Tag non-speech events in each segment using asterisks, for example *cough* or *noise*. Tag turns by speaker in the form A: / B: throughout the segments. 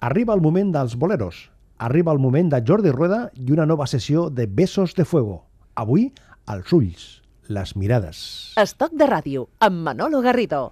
A: Arriba el moment dels boleros, arriba el moment de Jordi Rueda i una nova sessió de Besos de Fuego. Avui, als ulls, les mirades.
B: Estoc de ràdio, amb Manolo Garrido.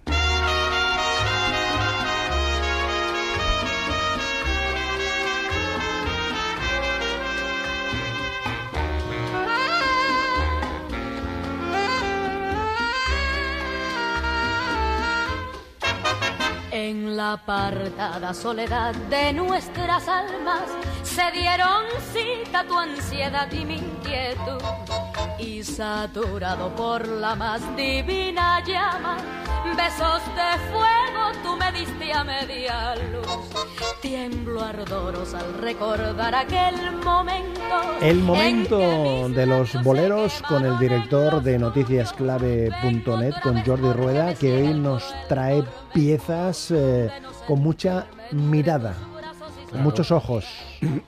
C: Apartada soledad de nuestras almas se dieron cita tu ansiedad y mi inquietud. Y saturado por la más divina llama, besos de fuego tú me diste a media luz. Tiemblo ardoros al recordar aquel momento.
A: El momento de los boleros con el director de noticiasclave.net, con Jordi Rueda, que hoy nos trae piezas eh, con mucha mirada, con muchos ojos.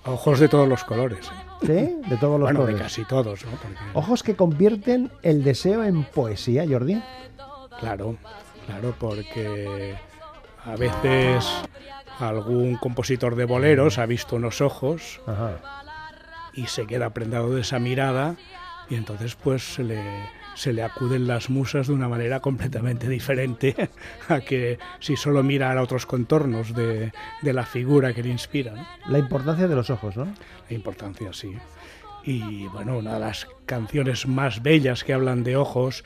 D: Ojos de todos los colores. ¿eh?
A: ¿Sí? De todos los
D: bueno, de casi todos, ¿no? Porque,
A: Ojos que convierten el deseo en poesía, Jordi.
D: claro, claro, porque a veces algún compositor de boleros ha visto unos ojos
A: Ajá.
D: y se queda prendado de esa mirada y entonces pues se le, se le acuden las musas de una manera completamente diferente a que si solo mira a otros contornos de, de la figura que le inspira. ¿no?
A: La importancia de los ojos, ¿no?
D: La importancia, sí. Y bueno, una de las canciones más bellas que hablan de ojos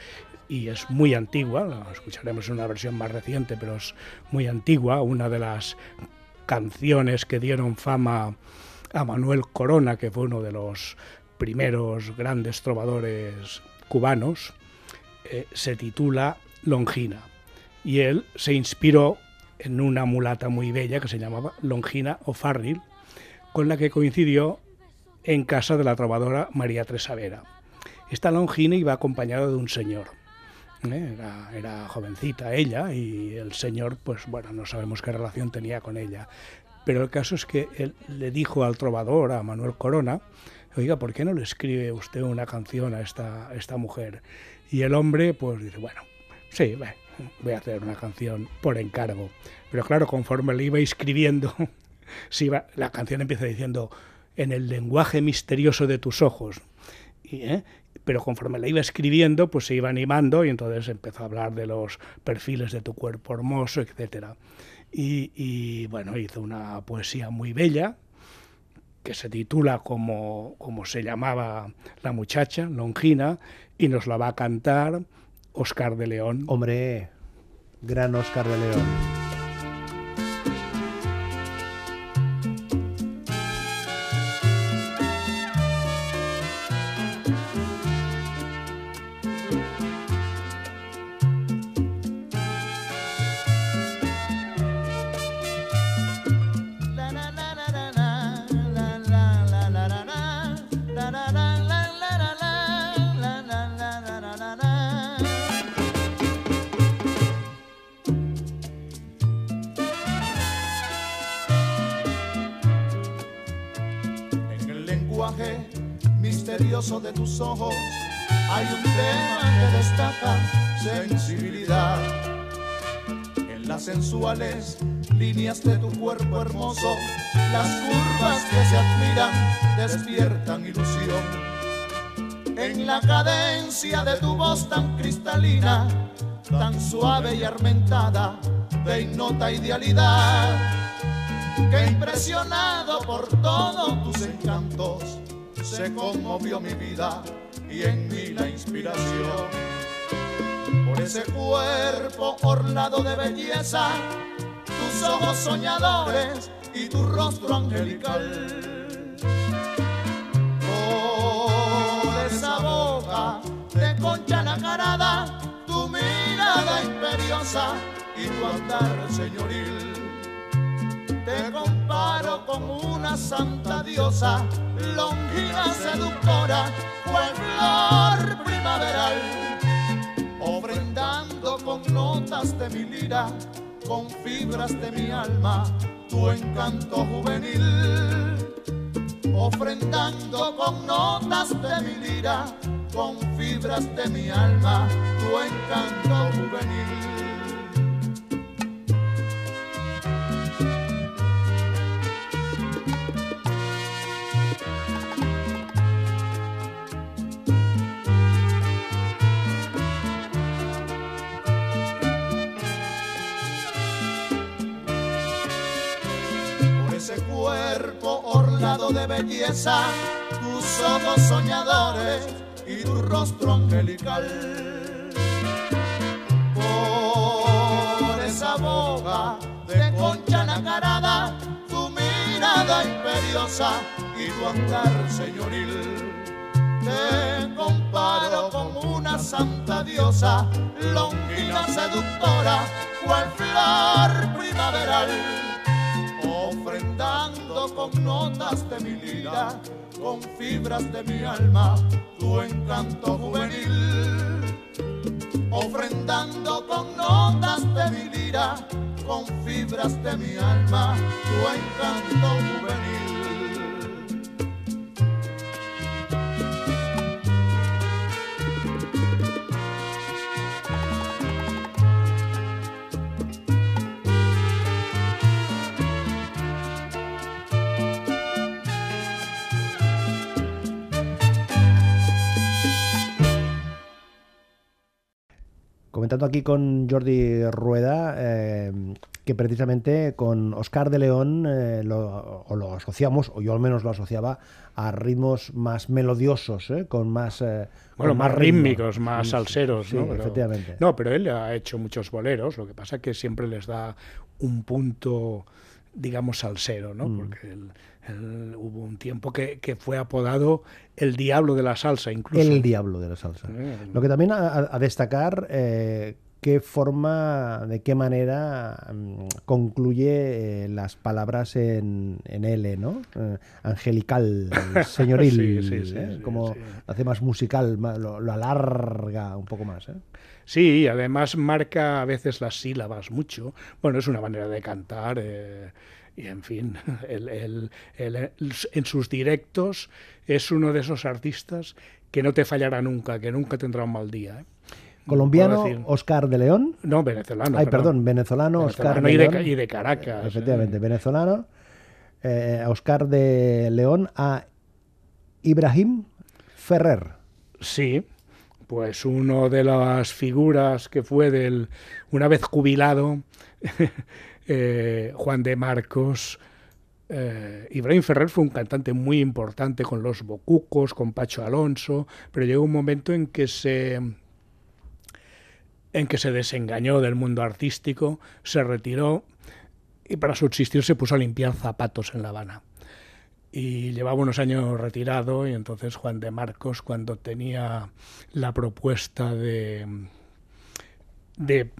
D: y es muy antigua, la escucharemos en una versión más reciente, pero es muy antigua, una de las canciones que dieron fama a Manuel Corona, que fue uno de los primeros grandes trovadores cubanos, eh, se titula Longina. Y él se inspiró en una mulata muy bella que se llamaba Longina O'Farrill, con la que coincidió en casa de la trovadora María Tresavera. Esta Longina iba acompañada de un señor. ¿eh? Era, era jovencita ella y el señor, pues bueno, no sabemos qué relación tenía con ella. Pero el caso es que él le dijo al trovador, a Manuel Corona, oiga, ¿por qué no le escribe usted una canción a esta, esta mujer? Y el hombre, pues dice, bueno, sí, voy a hacer una canción por encargo. Pero claro, conforme le iba escribiendo, *laughs* se iba, la canción empieza diciendo, en el lenguaje misterioso de tus ojos. Y, ¿eh? Pero conforme la iba escribiendo, pues se iba animando y entonces empezó a hablar de los perfiles de tu cuerpo hermoso, etcétera. Y, y bueno, hizo una poesía muy bella que se titula como, como se llamaba la muchacha, Longina, y nos la va a cantar Oscar de León.
A: Hombre, gran Oscar de León.
E: De tus ojos hay un tema que destaca sensibilidad. En las sensuales líneas de tu cuerpo hermoso, las curvas que se admiran despiertan ilusión. En la cadencia de tu voz tan cristalina, tan suave y armentada, de ignota idealidad que impresionado por todos tus encantos, se conmovió mi vida y en mí la inspiración. Por ese cuerpo orlado de belleza, tus ojos soñadores y tu rostro angelical. Por esa boca de concha nacarada, tu mirada imperiosa y tu andar señoril te comparo con una santa diosa, longina seductora, cual flor primaveral, ofrendando con notas de mi lira, con fibras de mi alma, tu encanto juvenil. Ofrendando con notas de mi lira, con fibras de mi alma, tu encanto juvenil. De belleza, tus ojos soñadores y tu rostro angelical. Por esa boca de concha nacarada, tu mirada imperiosa y tu andar señoril. Te comparo con una santa diosa, longina seductora, cual flor primaveral, notas de mi lira, con fibras de mi alma, tu encanto juvenil. Ofrendando con notas de mi lira, con fibras de mi alma, tu encanto juvenil.
A: Comentando aquí con Jordi Rueda eh, que precisamente con Oscar de León eh, lo, o lo asociamos, o yo al menos lo asociaba, a ritmos más melodiosos, eh, con más...
D: Bueno,
A: con
D: más rítmicos, más salseros,
A: Sí,
D: ¿no? Pero-
A: efectivamente.
D: No, pero él ha hecho muchos boleros, lo que pasa es que siempre les da un punto, digamos, salsero, ¿no? Porque él- hubo un tiempo que, que fue apodado el diablo de la salsa, incluso.
A: El diablo de la salsa. Lo que también a, a- destacar, eh, qué forma, de qué manera mm, concluye eh, las palabras en, en L, ¿no? Eh, angelical, *laughs* señoril,
D: Sí, sí, sí,
A: como hace más musical, lo alarga un poco más. ¿eh?
D: Sí, además marca a veces las sílabas mucho. Bueno, es una manera de cantar. Eh, y en fin, él- él- él- en sus directos es uno de esos artistas que no te fallará nunca, que nunca tendrá un mal día. ¿eh?
A: Colombiano, Oscar de León.
D: No, venezolano.
A: Ay, perdón, venezolano, Oscar
D: Venezolano
A: de
D: y de,
A: León.
D: Y de Caracas.
A: Efectivamente,
D: eh.
A: venezolano. Eh, Oscar de León a Ibrahim Ferrer.
D: Sí, pues uno de las figuras que fue del, una vez jubilado, *laughs* eh, Juan de Marcos. eh, Ibrahim Ferrer fue un cantante muy importante con los Bocucos, con Pacho Alonso, pero llegó un momento en que se en que se desengañó del mundo artístico, se retiró y para subsistir se puso a limpiar zapatos en La Habana y llevaba unos años retirado y entonces Juan de Marcos cuando tenía la propuesta de de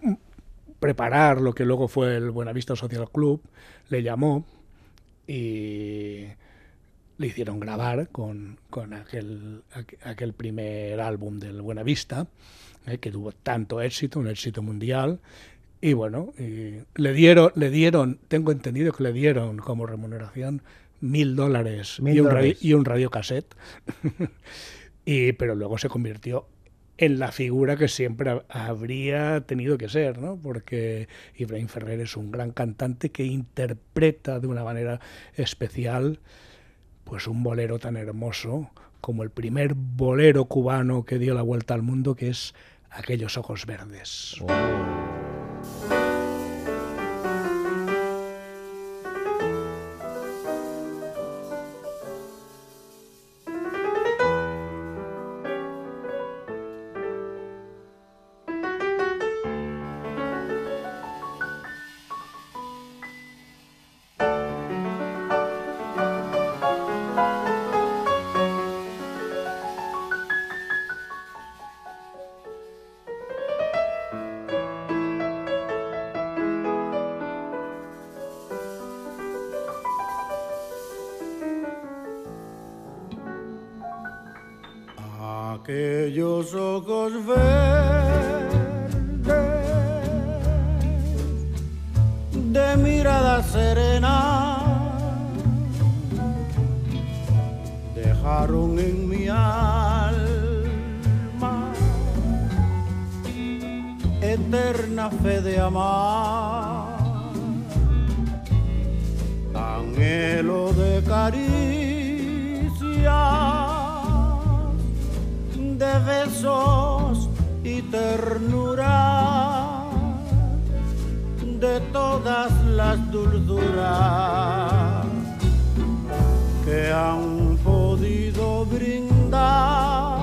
D: preparar lo que luego fue el Buenavista Social Club le llamó y le hicieron grabar con, con aquel, aqu- aquel primer álbum del Buenavista, eh, que tuvo tanto éxito, un éxito mundial. Y bueno, y le dieron, le dieron, tengo entendido que le dieron como remuneración mil dólares y, un radi-
A: dólares.
D: y un radiocassette. *laughs* y, pero luego se convirtió en la figura que siempre ha- habría tenido que ser, ¿no? Porque Ibrahim Ferrer es un gran cantante que interpreta de una manera especial pues un bolero tan hermoso como el primer bolero cubano que dio la vuelta al mundo, que es Aquellos ojos verdes.
E: Aquellos ojos verdes de mirada serena dejaron en mi alma eterna fe de amar, anhelo de caricia besos y ternura de todas las dulzuras
F: que han podido brindar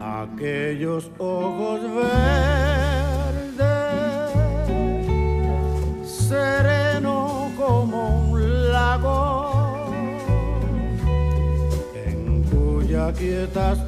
F: aquellos ojos verdes. Seré cuya quietas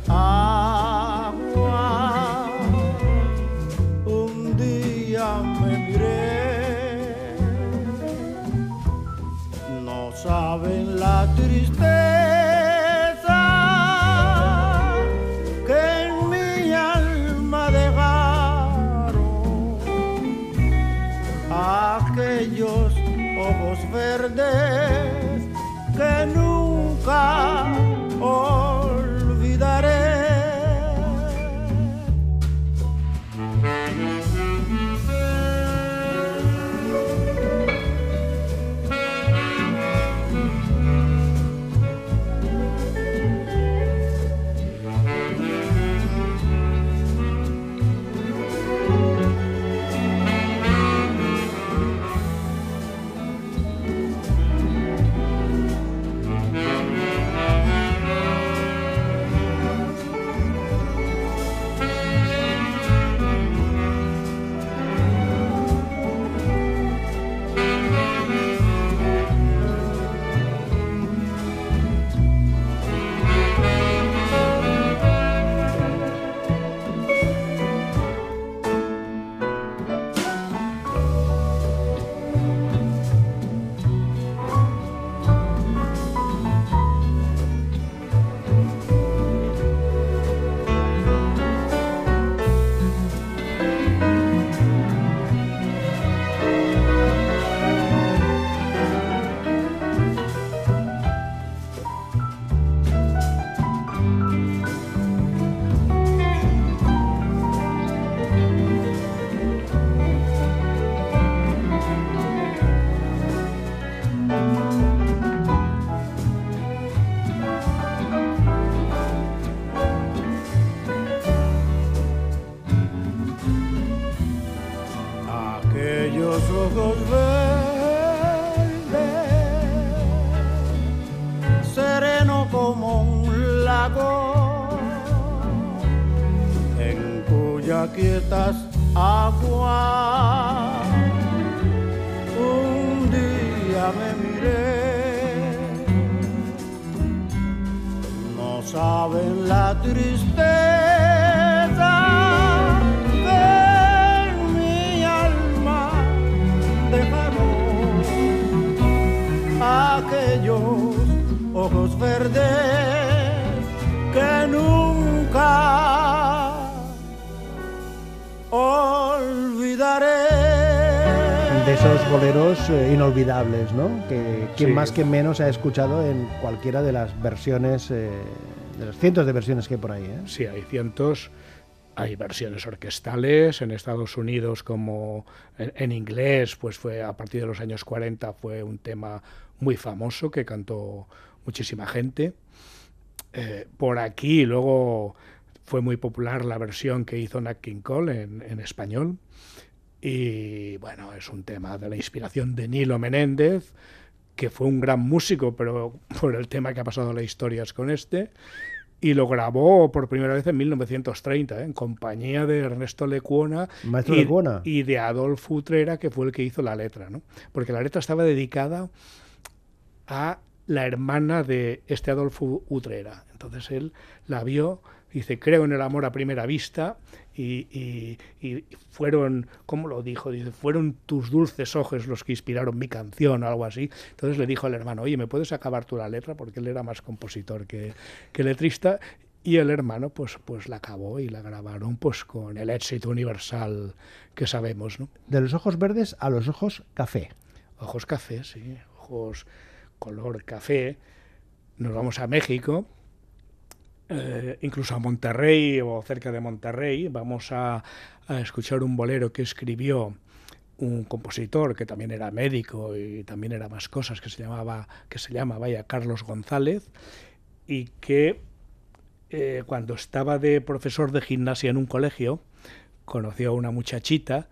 F: No saben la tristeza de mi alma. Dejaron aquellos ojos verdes.
A: Eh, inolvidables, ¿no? Que quien más que menos ha escuchado en cualquiera de las versiones, eh, de los cientos de versiones que hay por ahí. ¿eh?
D: Sí, hay cientos. Hay versiones orquestales en Estados Unidos como en, inglés, pues fue a partir de los años 40 fue un tema muy famoso que cantó muchísima gente. por aquí luego fue muy popular la versión que hizo Nat King Cole en, en español y bueno, es un tema de la inspiración de Nilo Menéndez, que fue un gran músico, pero *laughs* por el tema que ha pasado la historia es con este. Y lo grabó por primera vez en 1930, ¿eh? en compañía de Ernesto Lecuona
A: y,
D: y, de Adolfo Utrera, que fue el que hizo la letra. ¿no? Porque la letra estaba dedicada a la hermana de este Adolfo Utrera. Entonces él la vio, dice, creo en el amor a primera vista, y, fueron, ¿cómo lo dijo? Dice, fueron tus dulces ojos los que inspiraron mi canción o algo así. Entonces le dijo al hermano, oye, ¿me puedes acabar tú la letra? Porque él era más compositor que, que letrista. Y el hermano pues, pues la acabó y la grabaron pues con el éxito universal que sabemos. ¿no?
A: De los ojos verdes a los ojos café.
D: Ojos café, sí, ojos color café. Nos vamos a México eh, incluso a Monterrey o cerca de Monterrey, vamos a, escuchar un bolero que escribió un compositor que también era médico y también era más cosas que se llamaba que se llama vaya Carlos González y que eh, cuando estaba de profesor de gimnasia en un colegio conoció a una muchachita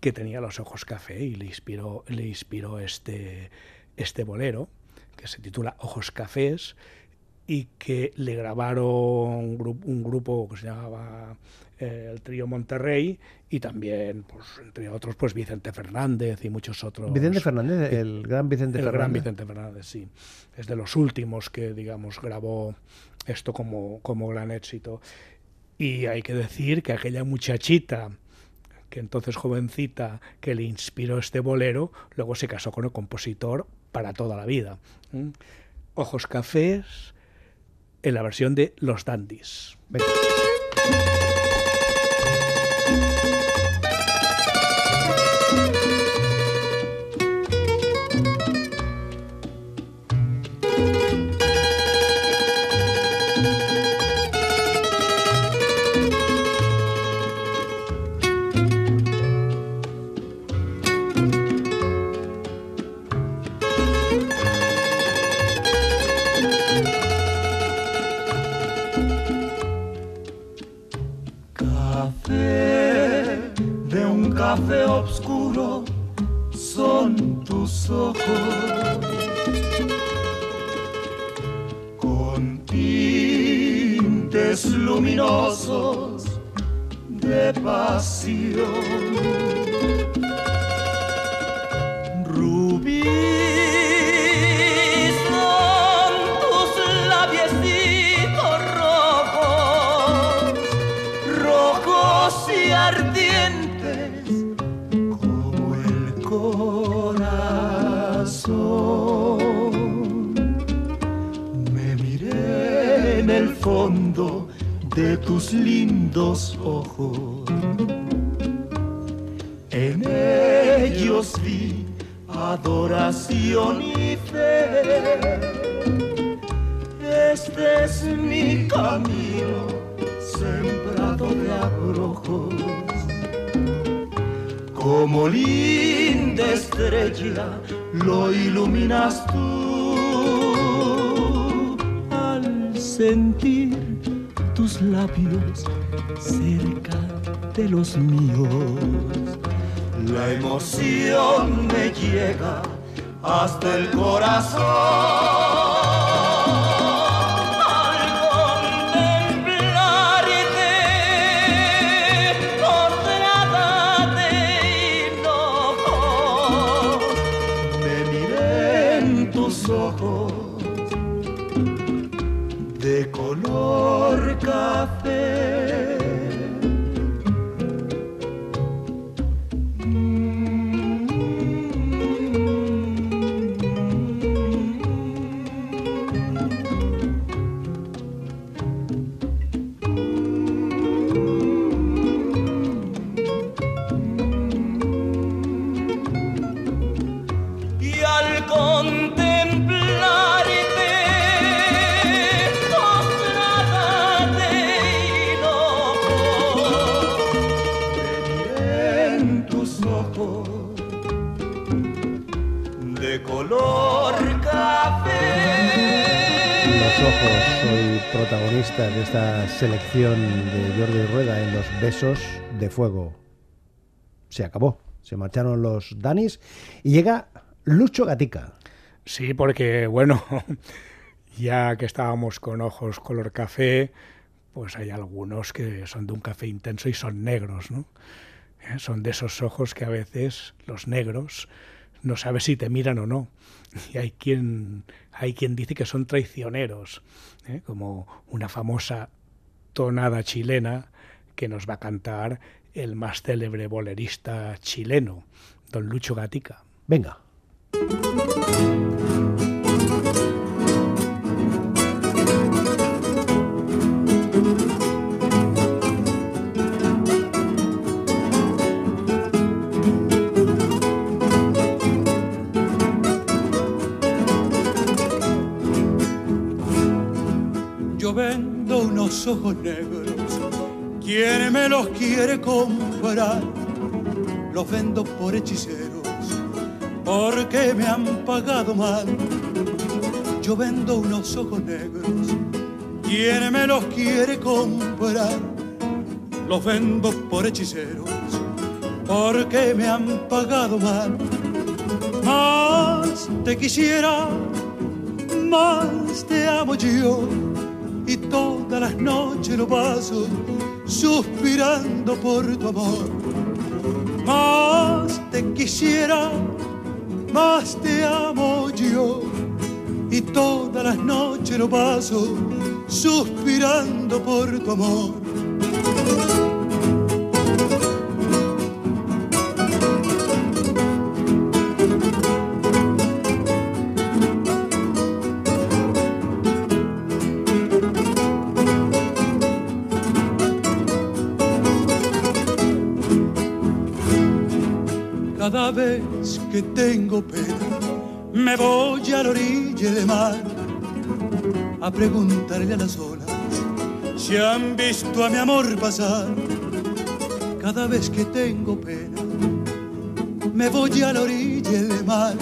D: que tenía los ojos café y le inspiró le inspiró este este bolero que se titula Ojos cafés y que le grabaron un, grupo, un grupo que se llamaba eh, el trío Monterrey y también, pues, entre otros, pues Vicente Fernández y muchos otros.
A: Vicente Fernández, el gran Vicente
D: el
A: Fernández.
D: gran Vicente Fernández, sí. Es de los últimos que, digamos, grabó esto como, como gran éxito. Y hay que decir que aquella muchachita, que entonces jovencita, que le inspiró este bolero, luego se casó con el compositor para toda la vida. Ojos cafés, en la versión de Los.
A: Venga.
G: Ojos. Con tintes luminosos de pasión. En el fondo de tus lindos ojos. En ellos vi adoración y fe. Este es mi camino sembrado de abrojos. Como linda estrella lo iluminas tú sentir tus labios cerca de los míos. La emoción me llega hasta el corazón. Tus ojos de color café.
A: Los ojos, soy protagonista de esta selección de Jordi Rueda en Los Besos de Fuego. Se acabó, se marcharon los Danis y llega Lucho Gatica.
D: Sí, porque bueno, *laughs* ya que estábamos con ojos color café, pues hay algunos que son de un café intenso y son negros, ¿no? Eh, Son de esos ojos que a veces los negros no sabes si te miran o no. Y hay quien, hay quien dice que son traicioneros, ¿eh? como una famosa tonada chilena que nos va a cantar el más célebre bolerista chileno, don Lucho Gatica.
A: Venga.
H: Ojos negros, ¿quién me los quiere comprar? Los vendo por hechiceros, porque me han pagado mal. Yo vendo unos ojos negros, ¿quién me los quiere comprar? Los vendo por hechiceros, porque me han pagado mal. Más te quisiera más te amo yo las noches lo paso suspirando por tu amor. Más te quisiera, más te amo yo y todas las noches lo paso suspirando por tu amor. Vez que tengo pena, me voy a la orilla del mar a preguntarle a las olas si han visto a mi amor pasar. Cada vez que tengo pena, me voy a la orilla del mar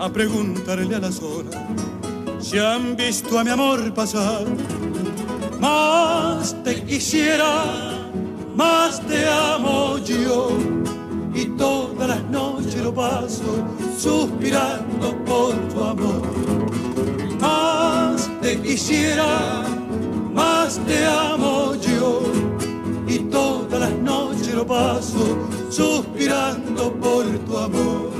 H: a preguntarle a las olas si han visto a mi amor pasar. Más te quisiera, más te amo yo y todas las noches lo paso suspirando por tu amor. Más te quisiera, más te amo yo y todas las noches lo paso suspirando por tu amor.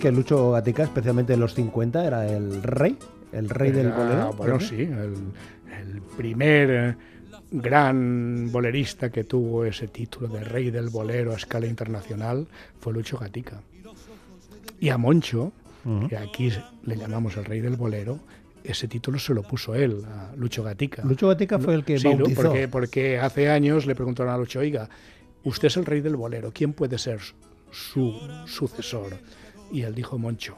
A: Que Lucho Gatica, especialmente en los 50, era el rey, el rey del bolero.
D: Bueno, sí, el, el primer eh, gran bolerista que tuvo ese título de rey del bolero a escala internacional fue Lucho Gatica. Y a Moncho, que aquí le llamamos el rey del bolero, ese título se lo puso él, a Lucho Gatica.
A: Lucho Gatica fue el que
D: Sí,
A: bautizó.
D: porque, porque hace años le preguntaron a Lucho, oiga, usted es el rey del bolero, ¿quién puede ser su sucesor? Y él dijo Moncho.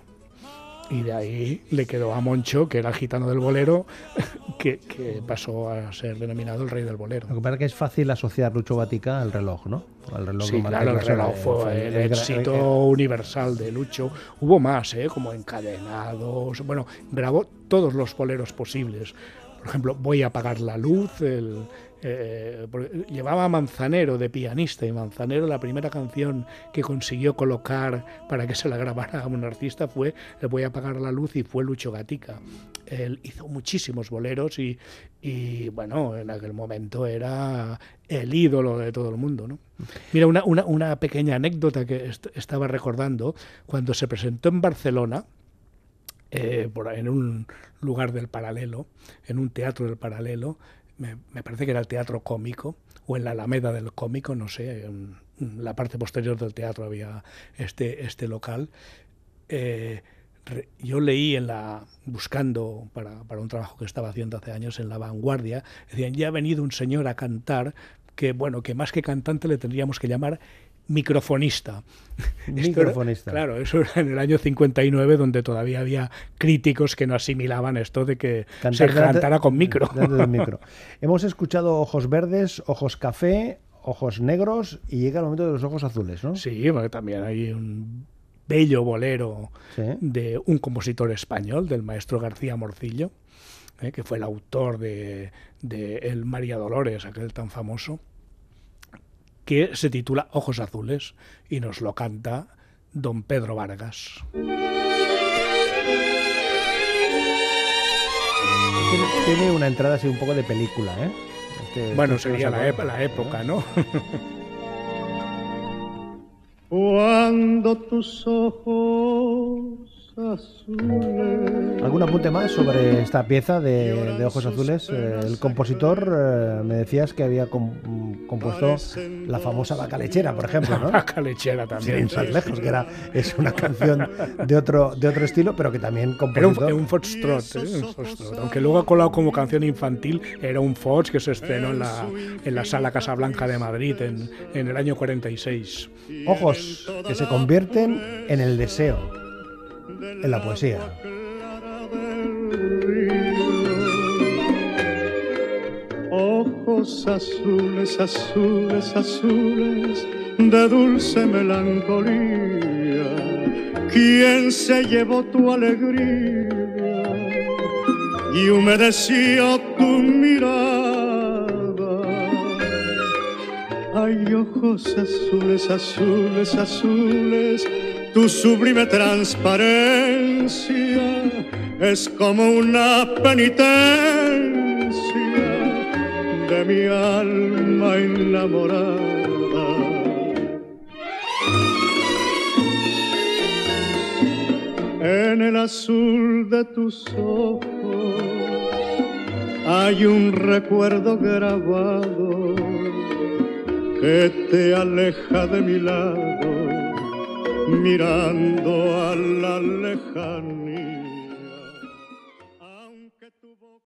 D: Y de ahí le quedó a Moncho, que era gitano del bolero, *laughs* que, que pasó a ser denominado el rey del bolero.
A: Lo que pasa es que es fácil asociar Lucho Gatica al reloj, ¿no? Al reloj
D: Sí, claro, el reloj fue el, éxito
A: eh,
D: universal de Lucho. Hubo más, ¿eh? como encadenados. Bueno, grabó todos los boleros posibles. Por ejemplo, Voy a apagar la luz. El, eh, llevaba a Manzanero de pianista y Manzanero la primera canción que consiguió colocar para que se la grabara a un artista fue el Voy a apagar la luz y fue Lucho Gatica. Él hizo muchísimos boleros y, bueno, en aquel momento era el ídolo de todo el mundo. ¿no? Mira, una, una, pequeña anécdota que est- estaba recordando, cuando se presentó en Barcelona, eh, en un lugar del paralelo, en un teatro del paralelo, me, me parece que era el teatro cómico, o en la Alameda del cómico, no sé, en, la parte posterior del teatro había este, este local. Eh, yo leí en la buscando para, para un trabajo que estaba haciendo hace años en la vanguardia decían ya ha venido un señor a cantar que bueno que más que cantante le tendríamos que llamar microfonista *laughs* era-
A: Microfonista.
D: claro eso era en el año 59 donde todavía había críticos que no asimilaban esto de que se
A: delante-
D: cantara con micro
A: micro. *laughs* Hemos escuchado ojos verdes, ojos café, ojos negros y llega el momento de los ojos azules, ¿no?
D: sí porque también hay un bello bolero
A: Sí.
D: de un compositor español, del maestro García Morcillo, eh, que fue el autor de, de El María Dolores, aquel tan famoso, que se titula Ojos Azules y nos lo canta don Pedro Vargas.
A: Tiene, tiene una entrada así un poco de película, ¿eh? Este-
D: Bueno, sería la,
A: acuerda,
D: ep- la época, ¿no? *laughs*
I: Cuando tus ojos
A: ¿Algún apunte más sobre esta pieza de, de Ojos Azules? Eh, el compositor, eh, me decías que había com- mm, compuesto la famosa Vaca Lechera, por ejemplo, ¿no?
D: Vaca lechera
A: Sin
D: también.
A: ir más lejos, que era, es una canción de otro, de otro estilo, pero que también
D: Era un, un foxtrot, ¿eh? un foxtrot. aunque luego ha colado como canción infantil, era un fox que se estrenó en la, en la sala Casablanca de Madrid en, en el año 46.
A: Ojos que se convierten en el deseo, en la poesía.
I: Ojos azules, azules, azules, de dulce melancolía. ¿Quién se llevó tu alegría? y humedeció tu mirada. Hay ojos azules, azules, azules, tu sublime transparencia es como una penitencia de mi alma enamorada. En el azul de tus ojos hay un recuerdo grabado que te aleja de mi lado mirando a la lejanía.